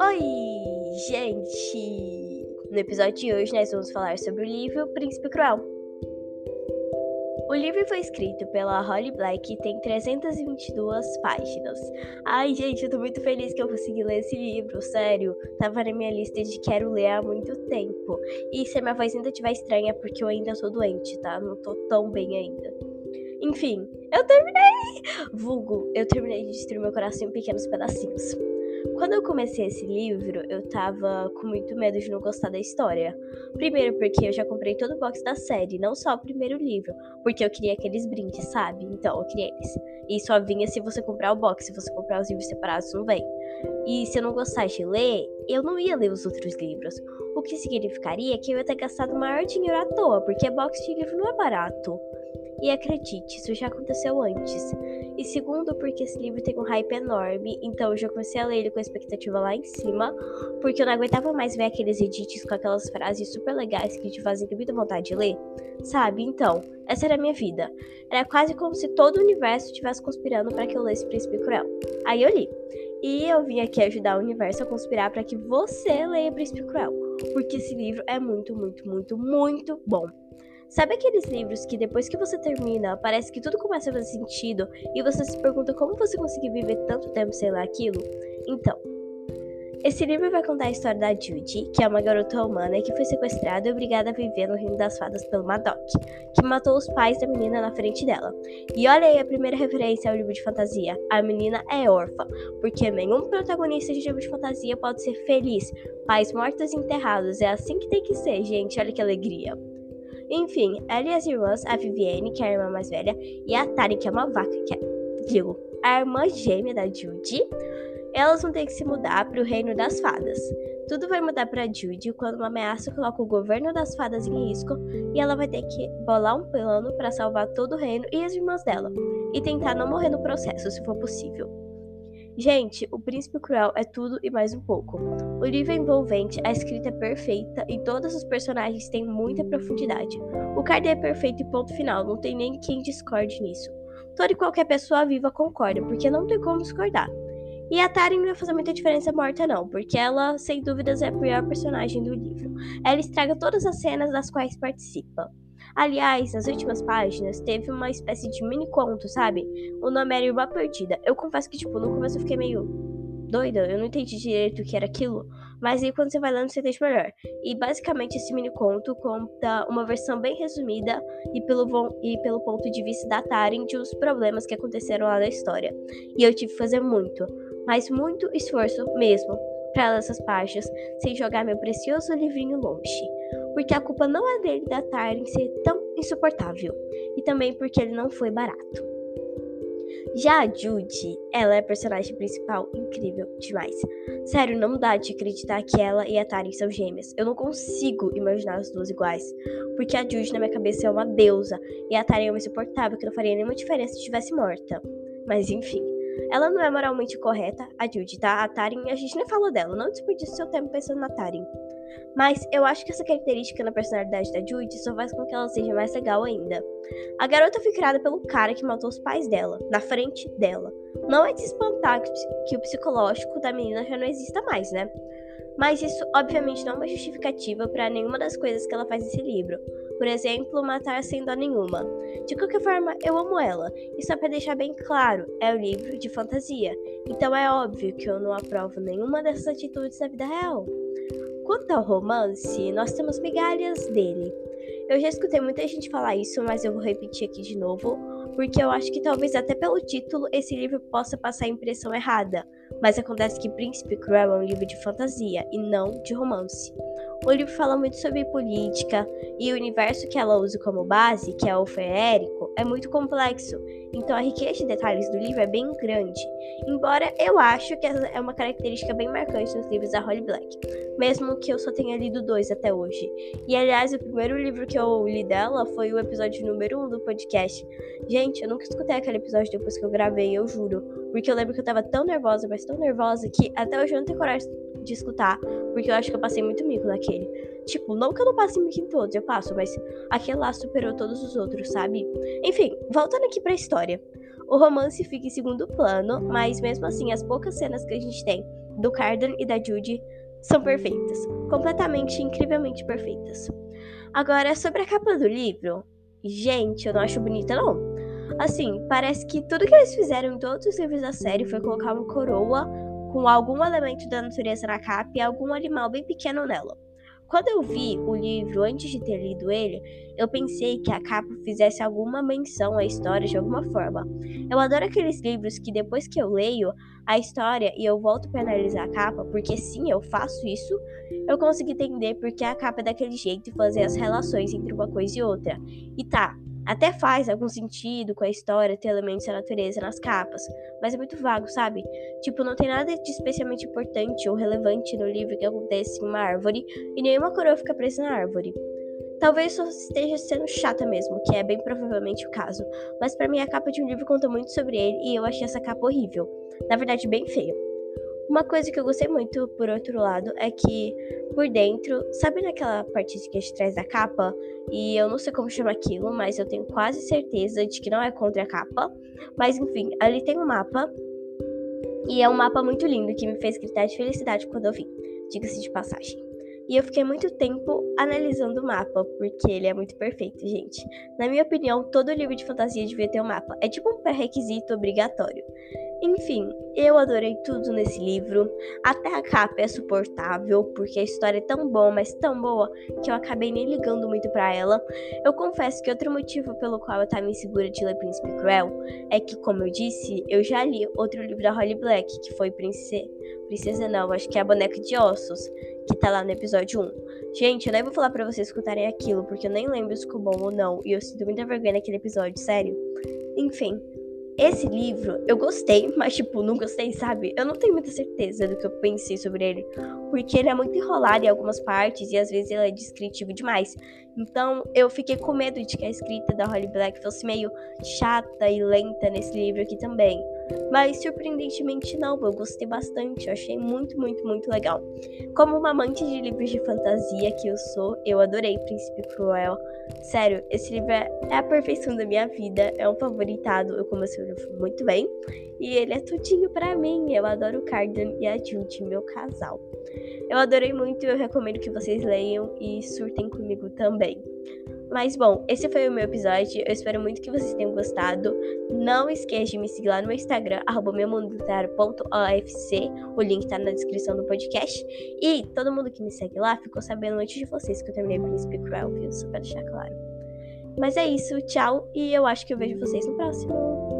Oi, gente! No episódio de hoje nós vamos falar sobre o livro Príncipe Cruel. O livro foi escrito pela Holly Black e tem 322 páginas. Ai, gente, eu tô muito feliz que eu consegui ler esse livro, sério. Tava na minha lista de quero ler há muito tempo. E se a minha voz ainda estiver estranha é porque eu ainda sou doente, tá? Não tô tão bem ainda. Enfim, eu terminei! Vulgo, eu terminei de destruir meu coração em pequenos pedacinhos. Quando eu comecei esse livro, eu tava com muito medo de não gostar da história. Primeiro, porque eu já comprei todo o box da série, não só o primeiro livro, porque eu queria aqueles brindes, sabe? Então, eu queria eles. E só vinha se você comprar o box, se você comprar os livros separados, não vem. E se eu não gostasse de ler, eu não ia ler os outros livros. O que significaria que eu ia ter gastado maior dinheiro à toa, porque box de livro não é barato. E acredite, isso já aconteceu antes. E segundo, porque esse livro tem um hype enorme, então eu já comecei a ler ele com a expectativa lá em cima, porque eu não aguentava mais ver aqueles edits com aquelas frases super legais que te fazem ter muita vontade de ler, sabe? Então, essa era a minha vida. Era quase como se todo o universo estivesse conspirando para que eu lesse Príncipe Cruel. Aí eu li. E eu vim aqui ajudar o universo a conspirar para que você leia Príncipe Cruel, porque esse livro é muito, muito, muito, muito bom. Sabe aqueles livros que depois que você termina, parece que tudo começa a fazer sentido e você se pergunta como você conseguiu viver tanto tempo sem ler aquilo? Então, esse livro vai contar a história da Judy, que é uma garota humana que foi sequestrada e obrigada a viver no Reino das Fadas pelo Madoc, que matou os pais da menina na frente dela. E olha aí a primeira referência ao livro de fantasia: a menina é órfã, porque nenhum protagonista de livro de fantasia pode ser feliz. Pais mortos e enterrados, é assim que tem que ser, gente, olha que alegria. Enfim, ela e as irmãs, a Vivienne, que é a irmã mais velha, e a Tari, que é uma vaca, que é, digo, a irmã gêmea da Judy, elas vão ter que se mudar para o reino das fadas. Tudo vai mudar para Judy quando uma ameaça coloca o governo das fadas em risco e ela vai ter que bolar um plano para salvar todo o reino e as irmãs dela, e tentar não morrer no processo, se for possível. Gente, O Príncipe Cruel é tudo e mais um pouco. O livro é envolvente, a escrita é perfeita e todos os personagens têm muita profundidade. O card é perfeito e ponto final, não tem nem quem discorde nisso. Toda e qualquer pessoa viva concorda, porque não tem como discordar. E a Tari não vai fazer muita diferença morta, não, porque ela, sem dúvidas, é a pior personagem do livro. Ela estraga todas as cenas das quais participa. Aliás, nas últimas páginas teve uma espécie de mini conto, sabe? O nome era Irmã Perdida. Eu confesso que, tipo, no começo eu fiquei meio doida, eu não entendi direito o que era aquilo, mas aí quando você vai lendo você entende melhor. E basicamente esse mini conto conta uma versão bem resumida e pelo, e pelo ponto de vista da Taren de os problemas que aconteceram lá na história. E eu tive que fazer muito, mas muito esforço mesmo para essas páginas sem jogar meu precioso livrinho longe porque a culpa não é dele da Tyrion ser tão insuportável, e também porque ele não foi barato. Já a Judy, ela é a personagem principal incrível demais. Sério, não dá de acreditar que ela e a Tari são gêmeas. Eu não consigo imaginar as duas iguais. Porque a Judy na minha cabeça é uma deusa e a Tari é uma insuportável que não faria nenhuma diferença se estivesse morta. Mas enfim. Ela não é moralmente correta, a Judy, tá? A Tarin, a gente nem falou dela. Não desperdice seu tempo pensando na Tarin. Mas eu acho que essa característica na personalidade da Judy só faz com que ela seja mais legal ainda. A garota foi criada pelo cara que matou os pais dela, na frente dela. Não é de espantar que o psicológico da menina já não exista mais, né? Mas isso, obviamente, não é uma justificativa para nenhuma das coisas que ela faz nesse livro. Por exemplo, matar sem dó nenhuma. De qualquer forma, eu amo ela. E só para deixar bem claro, é um livro de fantasia. Então é óbvio que eu não aprovo nenhuma dessas atitudes da vida real. Quanto ao romance, nós temos migalhas dele. Eu já escutei muita gente falar isso, mas eu vou repetir aqui de novo, porque eu acho que talvez até pelo título esse livro possa passar a impressão errada. Mas acontece que Príncipe Cruel é um livro de fantasia e não de romance. O livro fala muito sobre política e o universo que ela usa como base, que é o feérico, é muito complexo. Então a riqueza de detalhes do livro é bem grande. Embora eu acho que essa é uma característica bem marcante nos livros da Holly Black, mesmo que eu só tenha lido dois até hoje. E aliás, o primeiro livro que eu li dela foi o episódio número um do podcast. Gente, eu nunca escutei aquele episódio depois que eu gravei, eu juro. Porque eu lembro que eu tava tão nervosa, mas tão nervosa que até hoje eu não tenho coragem de escutar, porque eu acho que eu passei muito mico naquele. Tipo, não que eu não passe mico em todos, eu passo, mas aquele lá superou todos os outros, sabe? Enfim, voltando aqui pra história. O romance fica em segundo plano, mas mesmo assim as poucas cenas que a gente tem do Cardan e da Judy são perfeitas, completamente, incrivelmente perfeitas. Agora, sobre a capa do livro, gente, eu não acho bonita não. Assim, parece que tudo que eles fizeram em todos os livros da série foi colocar uma coroa com algum elemento da natureza na capa e algum animal bem pequeno nela. Quando eu vi o livro antes de ter lido ele, eu pensei que a capa fizesse alguma menção à história de alguma forma. Eu adoro aqueles livros que depois que eu leio a história e eu volto para analisar a capa, porque sim, eu faço isso, eu consigo entender porque a capa é daquele jeito e fazer as relações entre uma coisa e outra. E tá, até faz algum sentido com a história ter elementos da natureza nas capas, mas é muito vago, sabe? Tipo, não tem nada de especialmente importante ou relevante no livro que acontece em uma árvore e nenhuma coroa fica presa na árvore. Talvez só esteja sendo chata mesmo, que é bem provavelmente o caso, mas para mim a capa de um livro conta muito sobre ele e eu achei essa capa horrível. Na verdade, bem feia. Uma coisa que eu gostei muito, por outro lado, é que por dentro, sabe naquela parte que a gente traz da capa? E eu não sei como chama aquilo, mas eu tenho quase certeza de que não é contra a capa. Mas enfim, ali tem um mapa. E é um mapa muito lindo que me fez gritar de felicidade quando eu vi, diga-se de passagem. E eu fiquei muito tempo analisando o mapa, porque ele é muito perfeito, gente. Na minha opinião, todo livro de fantasia devia ter um mapa. É tipo um pré-requisito obrigatório. Enfim, eu adorei tudo nesse livro. Até a capa é suportável, porque a história é tão boa, mas tão boa, que eu acabei nem ligando muito para ela. Eu confesso que outro motivo pelo qual eu tava insegura de ler Príncipe Cruel é que, como eu disse, eu já li outro livro da Holly Black, que foi Princesa. Princesa não, acho que é a Boneca de Ossos, que tá lá no episódio 1. Gente, eu nem vou falar para vocês escutarem aquilo, porque eu nem lembro se ficou bom ou não, e eu sinto muita vergonha naquele episódio, sério. Enfim, esse livro eu gostei, mas tipo, não gostei, sabe? Eu não tenho muita certeza do que eu pensei sobre ele, porque ele é muito enrolado em algumas partes e às vezes ele é descritivo demais. Então eu fiquei com medo de que a escrita da Holly Black fosse meio chata e lenta nesse livro aqui também. Mas surpreendentemente não, eu gostei bastante, eu achei muito, muito, muito legal. Como uma amante de livros de fantasia que eu sou, eu adorei Príncipe Cruel. Sério, esse livro é, é a perfeição da minha vida, é um favoritado, eu comecei o livro muito bem. E ele é tudinho para mim, eu adoro o Cardan e a Judy, meu casal. Eu adorei muito eu recomendo que vocês leiam e surtem comigo também. Mas bom, esse foi o meu episódio. Eu espero muito que vocês tenham gostado. Não esqueça de me seguir lá no meu Instagram, meumundoteatro.ofc. O link tá na descrição do podcast. E todo mundo que me segue lá ficou sabendo antes de vocês que eu terminei Príncipe Cruel, viu? Só pra deixar claro. Mas é isso, tchau. E eu acho que eu vejo vocês no próximo.